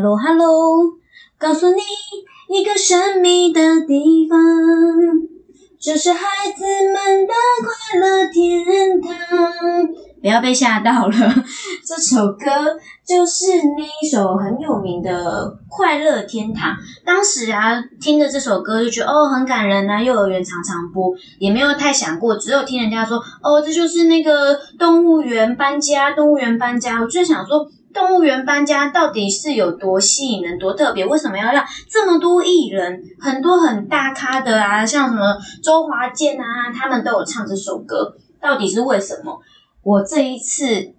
Hello Hello，告诉你一个神秘的地方，这是孩子们的快乐天堂。不要被吓到了，这首歌就是那一首很有名的《快乐天堂》。当时啊，听着这首歌就觉得哦很感人啊，幼儿园常常播，也没有太想过，只有听人家说哦，这就是那个动物园搬家，动物园搬家。我就想说，动物园搬家到底是有多吸引人、多特别？为什么要让这么多艺人、很多很大咖的啊，像什么周华健啊，他们都有唱这首歌？到底是为什么？我这一次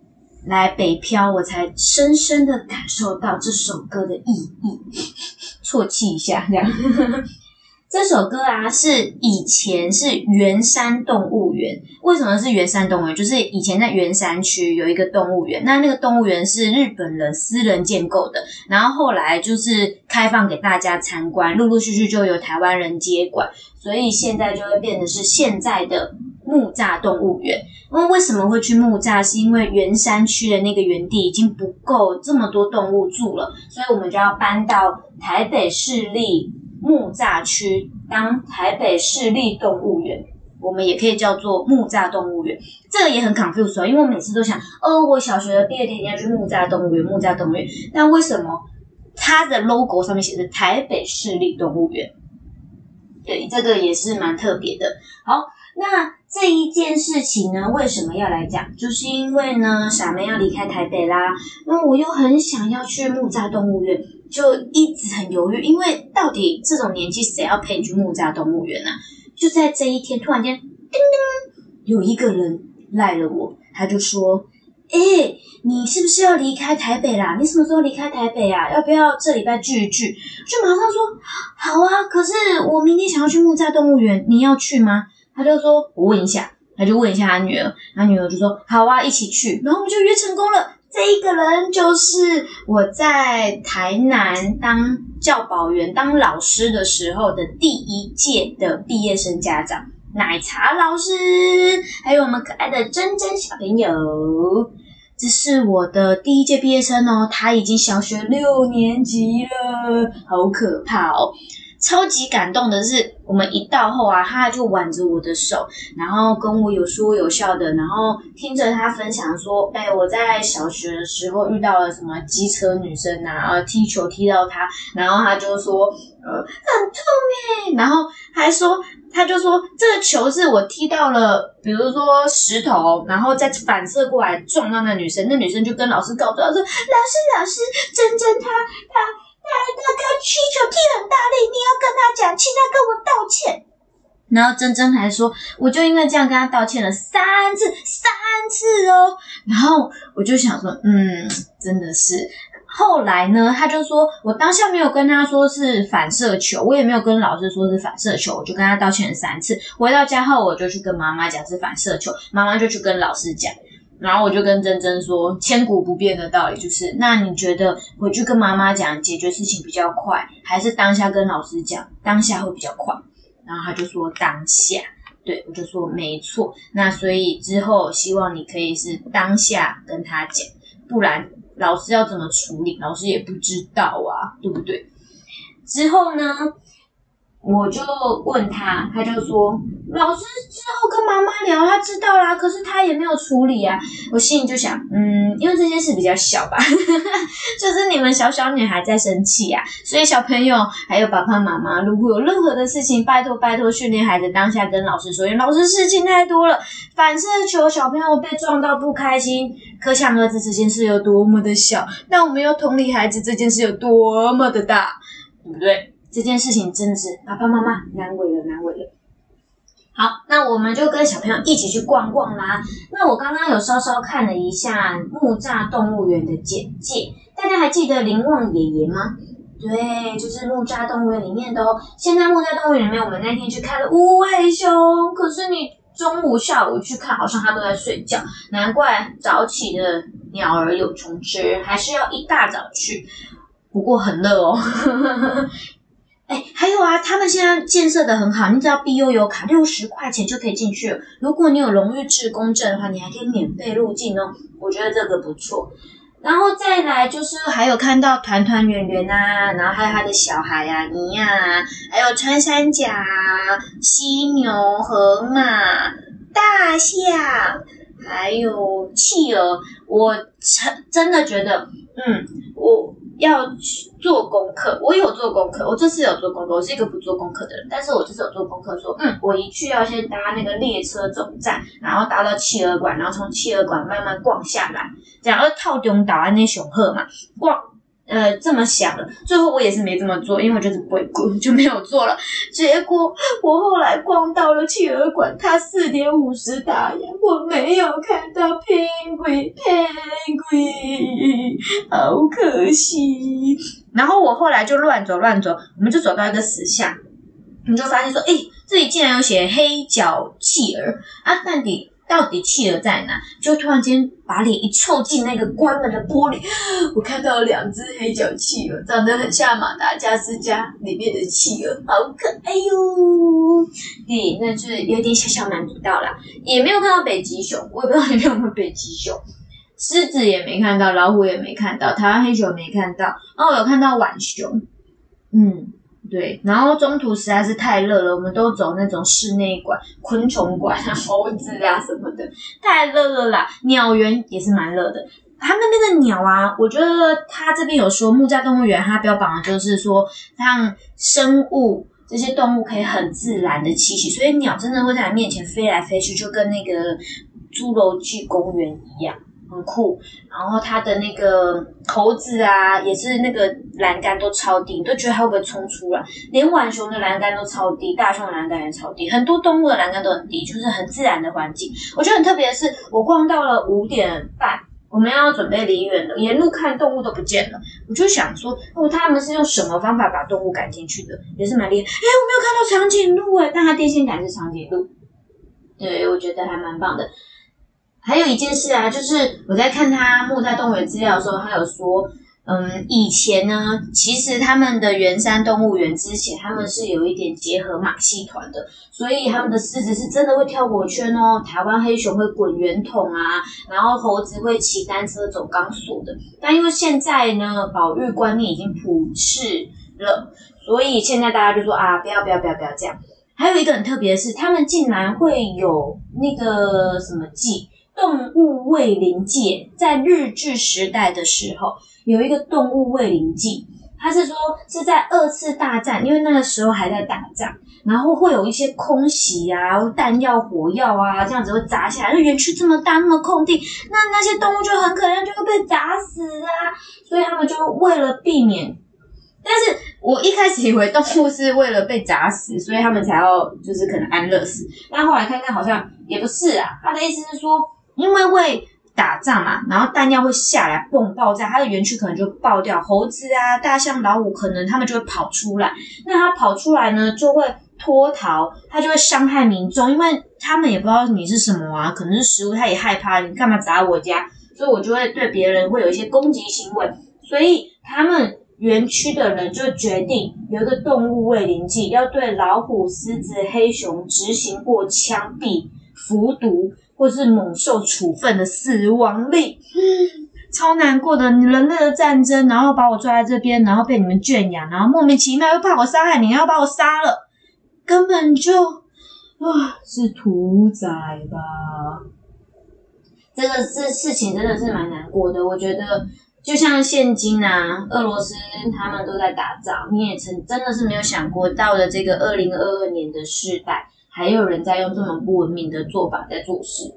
来北漂，我才深深的感受到这首歌的意义。啜泣一下，这样。这首歌啊，是以前是圆山动物园。为什么是圆山动物园？就是以前在圆山区有一个动物园，那那个动物园是日本人私人建构的，然后后来就是开放给大家参观，陆陆续续就有台湾人接管，所以现在就会变得是现在的木栅动物园。那为什么会去木栅？是因为圆山区的那个园地已经不够这么多动物住了，所以我们就要搬到台北市立。木栅区当台北市立动物园，我们也可以叫做木栅动物园。这个也很 confused 因为我每次都想，哦，我小学的毕业典礼要去木栅动物园，木栅动物园。但为什么它的 logo 上面写着台北市立动物园？对，这个也是蛮特别的。好，那这一件事情呢，为什么要来讲？就是因为呢，傻妹要离开台北啦，那我又很想要去木栅动物园。就一直很犹豫，因为到底这种年纪谁要陪你去木栅动物园呢？就在这一天，突然间，叮叮，有一个人赖了我，他就说：“哎，你是不是要离开台北啦？你什么时候离开台北啊？要不要这礼拜聚一聚？”就马上说：“好啊，可是我明天想要去木栅动物园，你要去吗？”他就说：“我问一下。”他就问一下他女儿，他女儿就说：“好啊，一起去。”然后我们就约成功了。这一个人就是我在台南当教保员、当老师的时候的第一届的毕业生家长奶茶老师，还有我们可爱的珍珍小朋友。这是我的第一届毕业生哦，他已经小学六年级了，好可怕哦。超级感动的是，我们一到后啊，他就挽着我的手，然后跟我有说有笑的，然后听着他分享说，哎，我在小学的时候遇到了什么机车女生啊，呃，踢球踢到他，然后他就说，呃，很痛哎，然后还说，他就说这个球是我踢到了，比如说石头，然后再反射过来撞到那女生，那女生就跟老师告状说，老师老师，真真他他。那个踢球踢很大力，你要跟他讲，请他跟我道歉。然后珍珍还说，我就因为这样跟他道歉了三次，三次哦。然后我就想说，嗯，真的是。后来呢，他就说我当下没有跟他说是反射球，我也没有跟老师说是反射球，我就跟他道歉了三次。回到家后，我就去跟妈妈讲是反射球，妈妈就去跟老师讲。然后我就跟珍珍说，千古不变的道理就是，那你觉得回去跟妈妈讲解决事情比较快，还是当下跟老师讲当下会比较快？然后他就说当下，对我就说没错。那所以之后希望你可以是当下跟他讲，不然老师要怎么处理，老师也不知道啊，对不对？之后呢？我就问他，他就说：“老师之后跟妈妈聊，他知道啦，可是他也没有处理啊。”我心里就想，嗯，因为这件事比较小吧，就是你们小小女孩在生气啊，所以小朋友还有爸爸妈妈，如果有任何的事情，拜托拜托训练孩子当下跟老师说，因为老师事情太多了，反射球小朋友被撞到不开心，可想而知这件事有多么的小，那我们要同理孩子这件事有多么的大，对不对？这件事情真的是爸爸妈妈难为了，难为了。好，那我们就跟小朋友一起去逛逛啦。那我刚刚有稍稍看了一下木栅动物园的简介，大家还记得林旺爷爷吗？对，就是木栅动物园里面的哦。现在木栅动物园里面，我们那天去看了无尾熊，可是你中午、下午去看，好像它都在睡觉，难怪早起的鸟儿有虫吃，还是要一大早去。不过很热哦。哎，还有啊，他们现在建设的很好，你只要 B U 有卡，六十块钱就可以进去。如果你有荣誉制公证的话，你还可以免费入境哦。我觉得这个不错。然后再来就是还有看到团团圆圆啊，然后还有他的小孩啊，尼亚，还有穿山甲、犀牛、河马、大象，还有企鹅。我真真的觉得，嗯，我。要去做功课，我有做功课，我这次有做功课，我是一个不做功课的人，但是我这次有做功课，说，嗯，我一去要先搭那个列车总站，然后搭到企鹅馆，然后从企鹅馆慢慢逛下来，这样，而套中岛安那雄鹤嘛，逛。呃，这么想了，最后我也是没这么做，因为我觉得不会逛，就没有做了。结果我后来逛到了企鹅馆，它四点五十打烊，我没有看到 penguin，penguin，好可惜。然后我后来就乱走乱走，我们就走到一个死巷，你就发现说，哎，这里竟然有写黑脚企鹅啊，到底？到底企鹅在哪？就突然间把脸一凑近那个关门的玻璃，我看到了两只黑脚企鹅，长得很像马达加斯加里面的企鹅，好可爱哟！对，那就是有点小小满足到了，也没有看到北极熊，我也不知道里面有没有北极熊，狮子也没看到，老虎也没看到，台湾黑熊没看到，然后有看到浣熊，嗯。对，然后中途实在是太热了，我们都走那种室内馆、昆虫馆啊、猴子啊什么的，太热了啦。鸟园也是蛮热的，它那边的鸟啊，我觉得它这边有说木栅动物园，它标榜的就是说让生物这些动物可以很自然的栖息，所以鸟真的会在你面前飞来飞去，就跟那个侏罗纪公园一样。很酷，然后它的那个猴子啊，也是那个栏杆都超低，你都觉得它会不会冲出来？连浣熊的栏杆都超低，大熊的栏杆也超低，很多动物的栏杆都很低，就是很自然的环境。我觉得很特别的是，我逛到了五点半，我们要准备离园了，沿路看动物都不见了，我就想说，哦，他们是用什么方法把动物赶进去的？也是蛮厉害。哎，我没有看到长颈鹿哎，但它电线杆是长颈鹿，对我觉得还蛮棒的。还有一件事啊，就是我在看他木栅动物园资料的时候，他有说，嗯，以前呢，其实他们的圆山动物园之前他们是有一点结合马戏团的，所以他们的狮子是真的会跳火圈哦，台湾黑熊会滚圆筒啊，然后猴子会骑单车走钢索的。但因为现在呢，保育观念已经普世了，所以现在大家就说啊，不要不要不要不要这样。还有一个很特别的是，他们竟然会有那个什么祭。动物卫灵界在日治时代的时候有一个动物卫灵祭，他是说是在二次大战，因为那个时候还在打仗，然后会有一些空袭啊、弹药、火药啊这样子会砸下来。那园区这么大，那么空地，那那些动物就很可能就会被砸死啊。所以他们就为了避免，但是我一开始以为动物是为了被砸死，所以他们才要就是可能安乐死。但后来看看好像也不是啊，他的意思是说。因为会打仗嘛，然后弹药会下来，嘣爆炸，它的园区可能就爆掉。猴子啊、大象、老虎，可能他们就会跑出来。那它跑出来呢，就会脱逃，它就会伤害民众，因为他们也不知道你是什么啊，可能是食物，它也害怕你干嘛砸我家，所以我就会对别人会有一些攻击行为。所以他们园区的人就决定有一个动物卫灵祭，要对老虎、狮子、黑熊执行过枪毙、服毒。或是猛兽处分的死亡令，超难过的。人类的战争，然后把我抓在这边，然后被你们圈养，然后莫名其妙又怕我杀害你，要把我杀了，根本就啊是屠宰吧。这个事事情真的是蛮难过的。我觉得就像现今啊，俄罗斯他们都在打仗，你也曾真的是没有想过，到了这个二零二二年的世代。还有人在用这么不文明的做法在做事，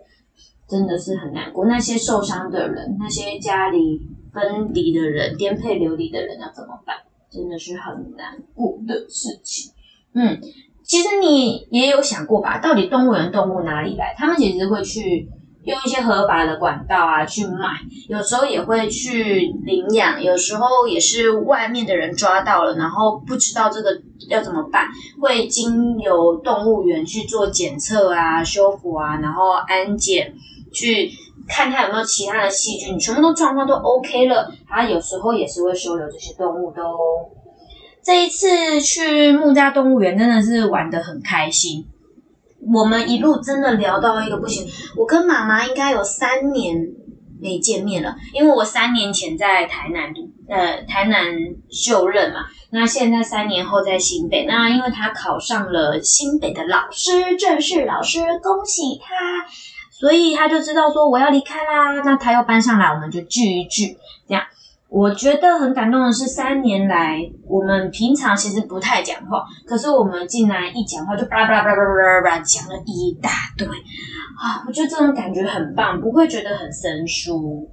真的是很难过。那些受伤的人，那些家里分离的人、颠沛流离的人要怎么办？真的是很难过的事情。嗯，其实你也有想过吧？到底动物园动物哪里来？他们其实会去。用一些合法的管道啊去买，有时候也会去领养，有时候也是外面的人抓到了，然后不知道这个要怎么办，会经由动物园去做检测啊、修复啊，然后安检，去看它有没有其他的细菌，全部都状况都 OK 了，它有时候也是会收留这些动物的哦。这一次去木家动物园真的是玩的很开心。我们一路真的聊到一个不行，我跟妈妈应该有三年，没见面了，因为我三年前在台南读，呃，台南就任嘛，那现在三年后在新北，那因为他考上了新北的老师，正式老师，恭喜他，所以他就知道说我要离开啦，那他又搬上来，我们就聚一聚，这样。我觉得很感动的是，三年来我们平常其实不太讲话，可是我们竟然一讲话就巴拉巴拉巴拉巴拉巴拉讲了一大堆。啊！我觉得这种感觉很棒，不会觉得很生疏。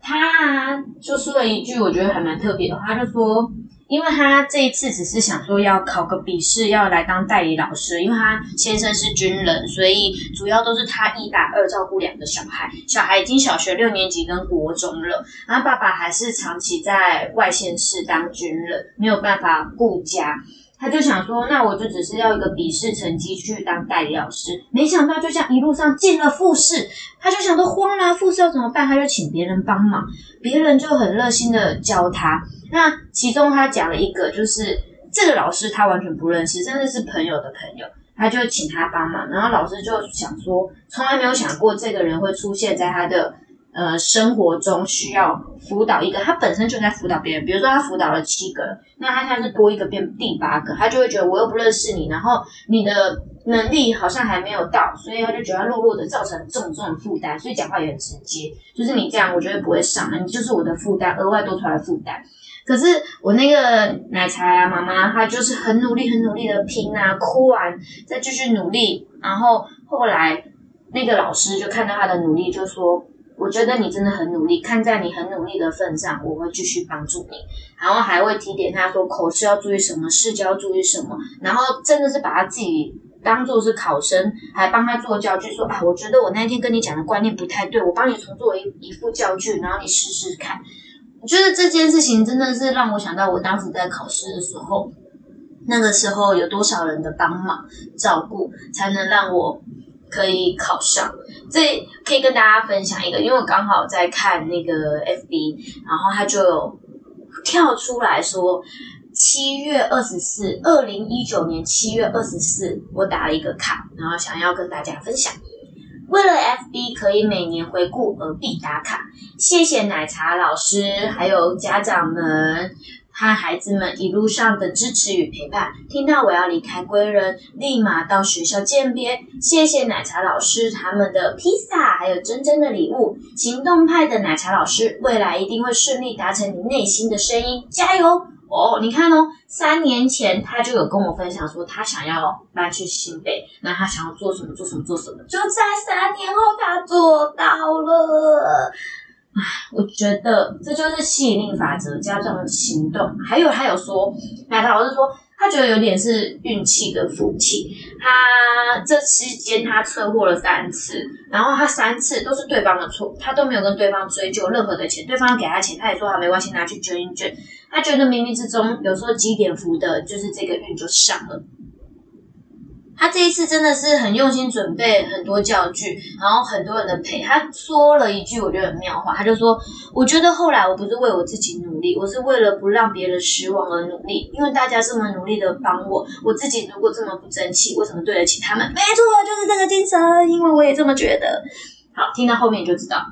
他就说了一句我觉得还蛮特别的话，就说。因为他这一次只是想说要考个笔试，要来当代理老师。因为他先生是军人，所以主要都是他一打二照顾两个小孩。小孩已经小学六年级跟国中了，然后爸爸还是长期在外县市当军人，没有办法顾家。他就想说，那我就只是要一个笔试成绩去当代理老师。没想到就这样一路上进了复试，他就想说慌了，复试要怎么办？他就请别人帮忙，别人就很热心的教他。那其中他讲了一个，就是这个老师他完全不认识，甚至是朋友的朋友，他就请他帮忙。然后老师就想说，从来没有想过这个人会出现在他的。呃，生活中需要辅导一个，他本身就在辅导别人。比如说，他辅导了七个，那他现在是多一个变第八个，他就会觉得我又不认识你，然后你的能力好像还没有到，所以他就觉得弱弱的，造成重重的负担，所以讲话也很直接。就是你这样，我绝对不会上的，你就是我的负担，额外多出来的负担。可是我那个奶茶妈妈，她就是很努力、很努力的拼啊，哭完再继续努力，然后后来那个老师就看到她的努力，就说。我觉得你真的很努力，看在你很努力的份上，我会继续帮助你，然后还会提点他说口试要注意什么，试教注意什么，然后真的是把他自己当做是考生，还帮他做教具，说啊，我觉得我那天跟你讲的观念不太对，我帮你重做一一副教具，然后你试试看。我觉得这件事情真的是让我想到我当时在考试的时候，那个时候有多少人的帮忙照顾，才能让我。可以考上，这可以跟大家分享一个，因为我刚好在看那个 FB，然后他就有跳出来说，七月二十四，二零一九年七月二十四，我打了一个卡，然后想要跟大家分享，为了 FB 可以每年回顾而必打卡，谢谢奶茶老师还有家长们。和孩子们一路上的支持与陪伴，听到我要离开归人，立马到学校见别。谢谢奶茶老师他们的披萨，还有真真的礼物。行动派的奶茶老师，未来一定会顺利达成你内心的声音，加油哦！你看哦，三年前他就有跟我分享说，他想要搬去新北，那他想要做什么做什么做什么，就在三年后他做到了。唉，我觉得这就是吸引力法则加上行动。还有，还有说，奶茶老师说，他觉得有点是运气的福气。他这期间他车祸了三次，然后他三次都是对方的错，他都没有跟对方追究任何的钱，对方给他钱，他也说他没关系，拿去捐一捐。他觉得冥冥之中，有时候积点福的，就是这个运就上了。他这一次真的是很用心准备很多教具，然后很多人的陪。他说了一句我觉得很妙话，他就说：“我觉得后来我不是为我自己努力，我是为了不让别人失望而努力。因为大家这么努力的帮我，我自己如果这么不争气，为什么对得起他们？没错，就是这个精神，因为我也这么觉得。好，听到后面就知道。”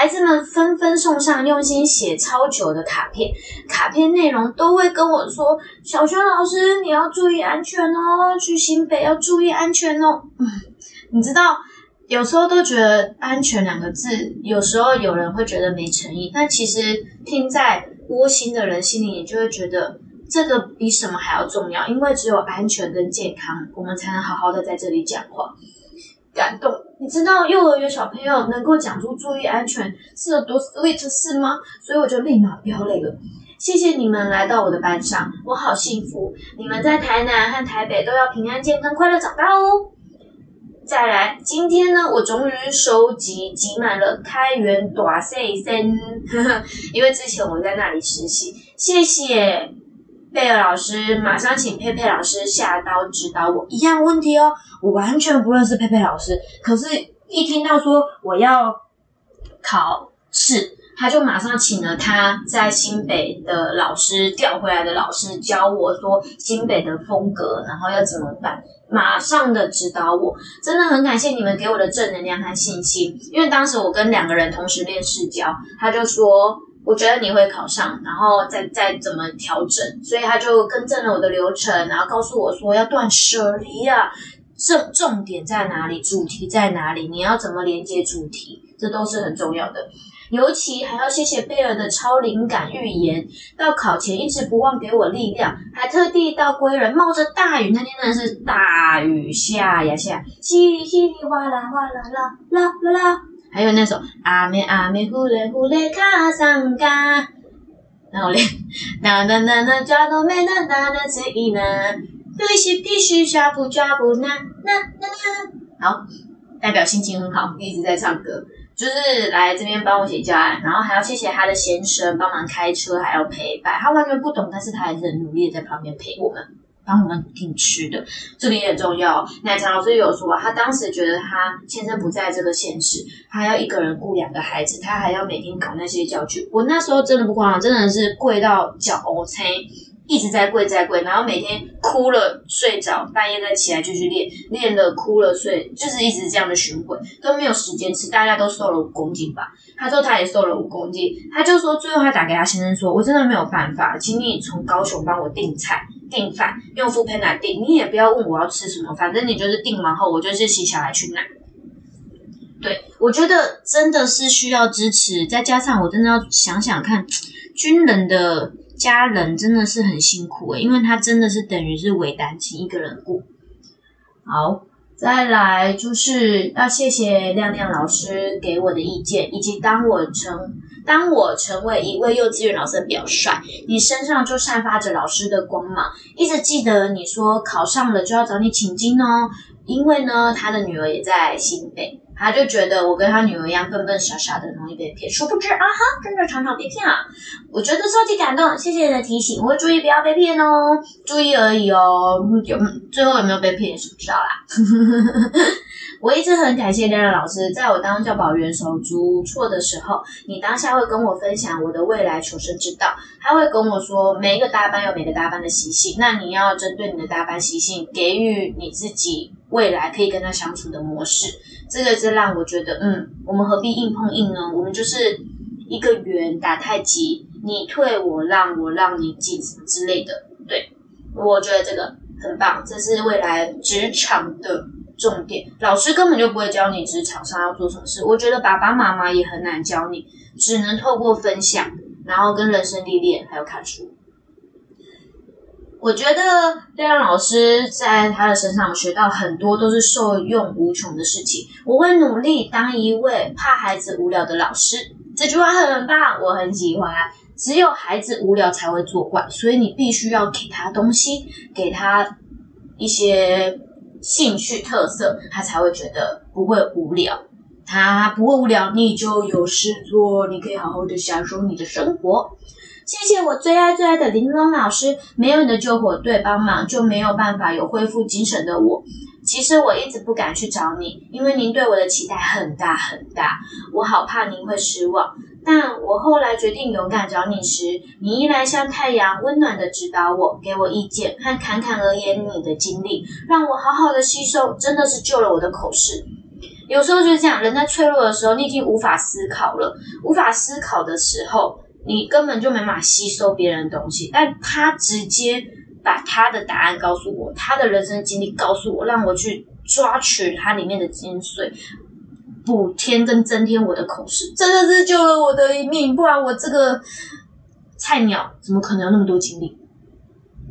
孩子们纷纷送上用心写超久的卡片，卡片内容都会跟我说：“小轩老师，你要注意安全哦，去新北要注意安全哦。”嗯，你知道，有时候都觉得“安全”两个字，有时候有人会觉得没诚意，但其实听在窝心的人心里，你就会觉得这个比什么还要重要，因为只有安全跟健康，我们才能好好的在这里讲话。感动，你知道幼儿园小朋友能够讲出注意安全是有多 sweet 事吗？所以我就立马飙泪了。谢谢你们来到我的班上，我好幸福。你们在台南和台北都要平安健康快乐长大哦。再来，今天呢，我终于收集集满了开源短 C 森，因为之前我在那里实习。谢谢。贝尔老师，马上请佩佩老师下刀指导我。一样问题哦，我完全不认识佩佩老师，可是，一听到说我要考试，他就马上请了他在新北的老师调回来的老师教我说新北的风格，然后要怎么办，马上的指导我，真的很感谢你们给我的正能量和信心。因为当时我跟两个人同时练视教，他就说我觉得你会考上，然后再再怎么调整，所以他就更正了我的流程，然后告诉我说要断舍离啊，重重点在哪里，主题在哪里，你要怎么连接主题，这都是很重要的。尤其还要谢谢贝尔的超灵感预言，到考前一直不忘给我力量，还特地到归人冒着大雨，那天真的是大雨下呀下，稀里稀里哗啦哗啦啦啦啦啦，还有那首阿妹阿妹呼嘞呼嘞卡桑嘎，然后嘞，那那那那加多美那那那这一那，必须必须抓不抓不那那那那，好，代表心情很好，一直在唱歌。就是来这边帮我写教案，然后还要谢谢他的先生帮忙开车，还要陪伴。他完全不懂，但是他还是很努力的在旁边陪我们，帮我们订吃的，这点也很重要。奶茶老师有说，他当时觉得他先生不在这个现实，他要一个人顾两个孩子，他还要每天搞那些教具。我那时候真的不夸张，真的是跪到脚 O C。一直在跪在跪，然后每天哭了睡着，半夜再起来继续练，练了哭了睡，就是一直这样的循环，都没有时间吃。大家都瘦了五公斤吧？他说他也瘦了五公斤，他就说最后他打给他先生说，我真的没有办法，请你从高雄帮我订菜订饭，用副片来订，你也不要问我要吃什么，反正你就是订完后，我就是洗小孩去拿。对我觉得真的是需要支持，再加上我真的要想想看，军人的。家人真的是很辛苦诶，因为他真的是等于是伪单亲一个人过。好，再来就是要谢谢亮亮老师给我的意见，以及当我成当我成为一位幼稚园老师的表率，你身上就散发着老师的光芒。一直记得你说考上了就要找你请经哦，因为呢他的女儿也在新北。他就觉得我跟他女儿一样笨笨傻傻的，容易被骗。殊不知啊哈，真的常常被骗啊！我觉得超级感动，谢谢你的提醒，我会注意不要被骗哦，注意而已哦。有最后有没有被骗也是不知道啦。我一直很感谢亮亮老师，在我当教保员手足无措的时候，你当下会跟我分享我的未来求生之道。他会跟我说，每一个大班有每个大班的习性，那你要针对你的大班习性，给予你自己未来可以跟他相处的模式。这个是让我觉得，嗯，我们何必硬碰硬呢？我们就是一个圆打太极，你退我让，我让你进之类的。对，我觉得这个很棒，这是未来职场的重点。老师根本就不会教你职场上要做什么事，我觉得爸爸妈妈也很难教你，只能透过分享，然后跟人生历练，还有看书。我觉得亮亮老师在他的身上学到很多都是受用无穷的事情。我会努力当一位怕孩子无聊的老师。这句话很棒，我很喜欢。只有孩子无聊才会作怪，所以你必须要给他东西，给他一些兴趣特色，他才会觉得不会无聊。他不会无聊，你就有事做，你可以好好的享受你的生活。谢谢我最爱最爱的玲珑老师，没有你的救火队帮忙，就没有办法有恢复精神的我。其实我一直不敢去找你，因为您对我的期待很大很大，我好怕您会失望。但我后来决定勇敢找你时，你依然像太阳，温暖的指导我，给我意见和侃侃而言你的经历，让我好好的吸收，真的是救了我的口试。有时候就是这样，人在脆弱的时候，你已经无法思考了，无法思考的时候。你根本就没法吸收别人的东西，但他直接把他的答案告诉我，他的人生经历告诉我，让我去抓取它里面的精髓，补添跟增添我的口试，真的是救了我的一命，不然我这个菜鸟怎么可能有那么多精力？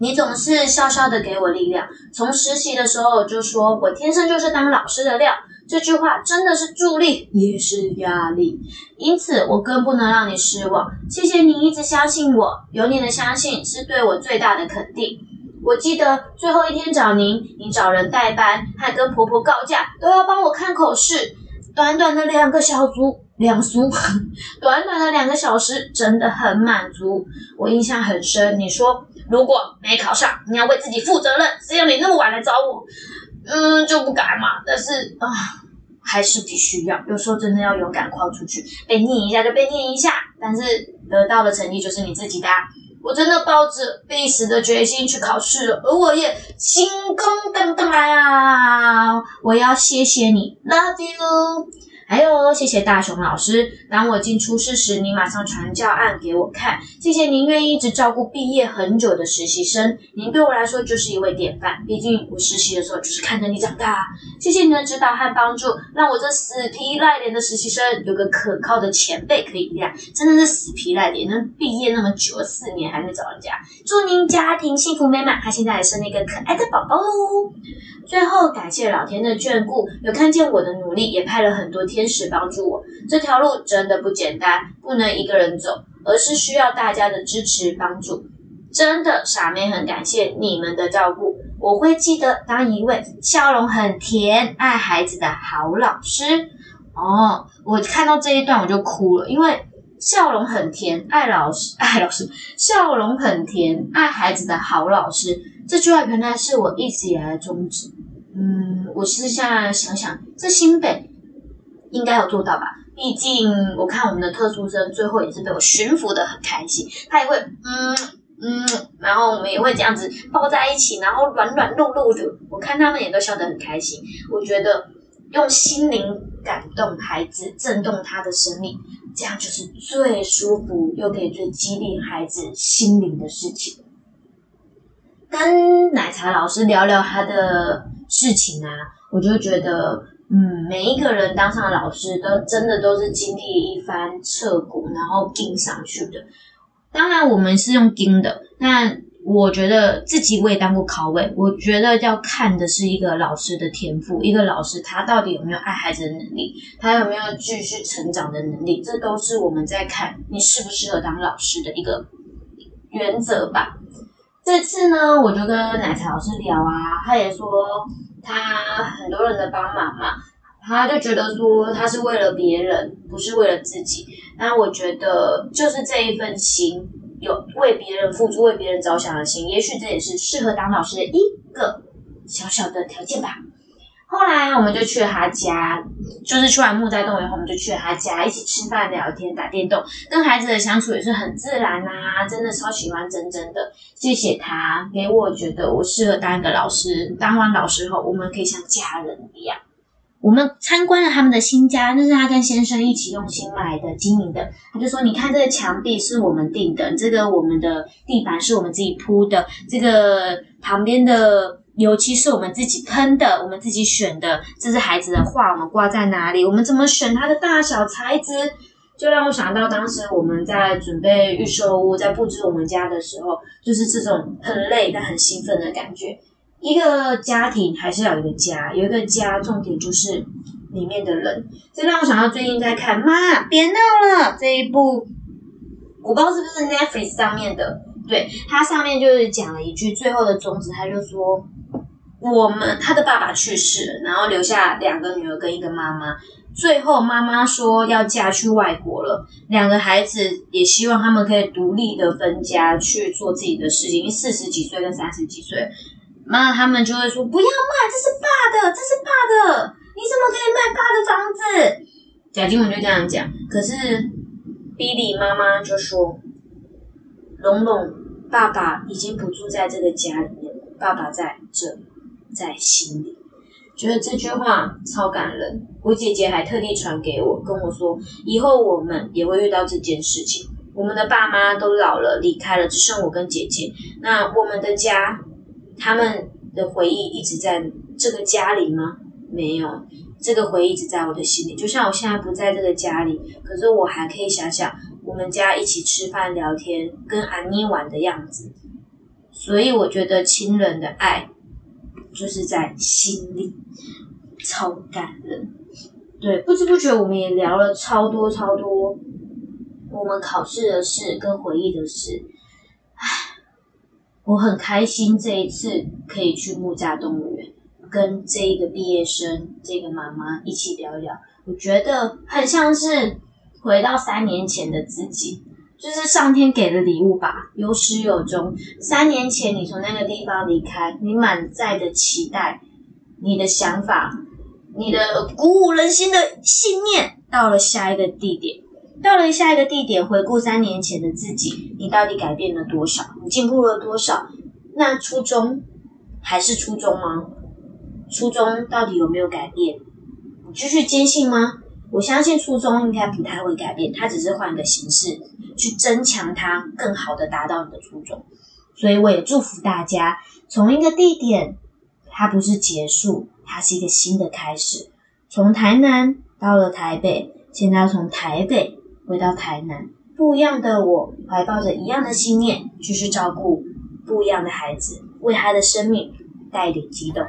你总是笑笑的给我力量，从实习的时候就说我天生就是当老师的料。这句话真的是助力，也是压力，因此我更不能让你失望。谢谢你一直相信我，有你的相信是对我最大的肯定。我记得最后一天找您，你找人代班，还跟婆婆告假，都要帮我看口试。短短的两个小组两苏，短短的两个小时，真的很满足。我印象很深，你说如果没考上，你要为自己负责任。谁要你那么晚来找我？嗯，就不敢嘛。但是啊，还是必须要，有时候真的要勇敢跨出去，被念一下就被念一下，但是得到的成绩就是你自己的。我真的抱着必死的决心去考试了，而我也星空等等来啊！我要谢谢你，Love you。还有，谢谢大雄老师。当我进初试时，你马上传教案给我看。谢谢您愿意一直照顾毕业很久的实习生，您对我来说就是一位典范。毕竟我实习的时候就是看着你长大。谢谢您的指导和帮助，让我这死皮赖脸的实习生有个可靠的前辈可以依赖。真的是死皮赖脸，能毕业那么久了，四年还没找人家。祝您家庭幸福美满。他现在也生了一个可爱的宝宝喽。最后，感谢老天的眷顾，有看见我的努力，也派了很多天使帮助我。这条路真的不简单，不能一个人走，而是需要大家的支持帮助。真的，傻妹很感谢你们的照顾，我会记得当一位笑容很甜、爱孩子的好老师。哦，我看到这一段我就哭了，因为笑容很甜、爱老师、爱老师，笑容很甜、爱孩子的好老师。这句话原来是我一直以来的宗旨。嗯，我私下想想，这新北应该有做到吧？毕竟我看我们的特殊生最后也是被我驯服的很开心，他也会嗯嗯，然后我们也会这样子抱在一起，然后软软糯糯的，我看他们也都笑得很开心。我觉得用心灵感动孩子，震动他的生命，这样就是最舒服又可以最激励孩子心灵的事情。跟奶茶老师聊聊他的事情啊，我就觉得，嗯，每一个人当上老师都真的都是经历一番彻骨，然后钉上去的。当然，我们是用钉的，那我觉得自己我也当过考委，我觉得要看的是一个老师的天赋，一个老师他到底有没有爱孩子的能力，他有没有继续成长的能力，这都是我们在看你适不适合当老师的一个原则吧。这次呢，我就跟奶茶老师聊啊，他也说他很多人的帮忙嘛，他就觉得说他是为了别人，不是为了自己。那我觉得就是这一份心，有为别人付出、为别人着想的心，也许这也是适合当老师的一个小小的条件吧。后来我们就去了他家，就是去完木斋洞以后，我们就去了他家，一起吃饭、聊天、打电动，跟孩子的相处也是很自然呐，真的超喜欢真真的。谢谢他给我觉得我适合当一个老师，当完老师后，我们可以像家人一样。我们参观了他们的新家，那是他跟先生一起用心买的、经营的。他就说：“你看这个墙壁是我们定的，这个我们的地板是我们自己铺的，这个旁边的。”尤其是我们自己喷的，我们自己选的。这是孩子的画，我们挂在哪里？我们怎么选它的大小材质？就让我想到当时我们在准备预售屋，在布置我们家的时候，就是这种很累但很兴奋的感觉。一个家庭还是要有一个家，有一个家，重点就是里面的人。这让我想到最近在看《妈别闹了》这一部，我不知道是不是 Netflix 上面的。对，它上面就是讲了一句最后的宗旨，他就说。我们他的爸爸去世了，然后留下两个女儿跟一个妈妈。最后妈妈说要嫁去外国了，两个孩子也希望他们可以独立的分家去做自己的事情。四十几岁跟三十几岁，妈他们就会说不要卖，这是爸的，这是爸的，你怎么可以卖爸的房子？贾静雯就这样讲，可是比利妈妈就说，龙龙爸爸已经不住在这个家里面了，爸爸在这。在心里，觉得这句话超感人。我姐姐还特地传给我，跟我说，以后我们也会遇到这件事情。我们的爸妈都老了，离开了，只剩我跟姐姐。那我们的家，他们的回忆一直在这个家里吗？没有，这个回忆一直在我的心里。就像我现在不在这个家里，可是我还可以想想我们家一起吃饭、聊天、跟安妮玩的样子。所以我觉得亲人的爱。就是在心里，超感人。对，不知不觉我们也聊了超多超多，我们考试的事跟回忆的事。唉，我很开心这一次可以去木栅动物园，跟这一个毕业生、这个妈妈一起聊聊。我觉得很像是回到三年前的自己。就是上天给的礼物吧，有始有终。三年前你从那个地方离开，你满载的期待，你的想法，你的鼓舞人心的信念，到了下一个地点，到了下一个地点，回顾三年前的自己，你到底改变了多少？你进步了多少？那初衷还是初衷吗？初衷到底有没有改变？你继续坚信吗？我相信初衷应该不太会改变，它只是换个形式去增强它，更好的达到你的初衷。所以我也祝福大家，从一个地点，它不是结束，它是一个新的开始。从台南到了台北，现在要从台北回到台南，不一样的我，怀抱着一样的信念，继续照顾不一样的孩子，为他的生命带点激动，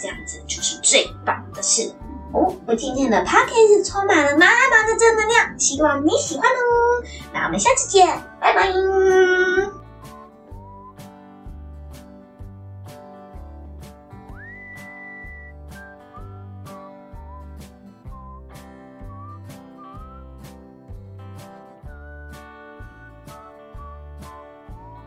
这样子就是最棒的事。哦，我今天的 podcast 充满了满满的正能量，希望你喜欢哦。那我们下次见，拜拜。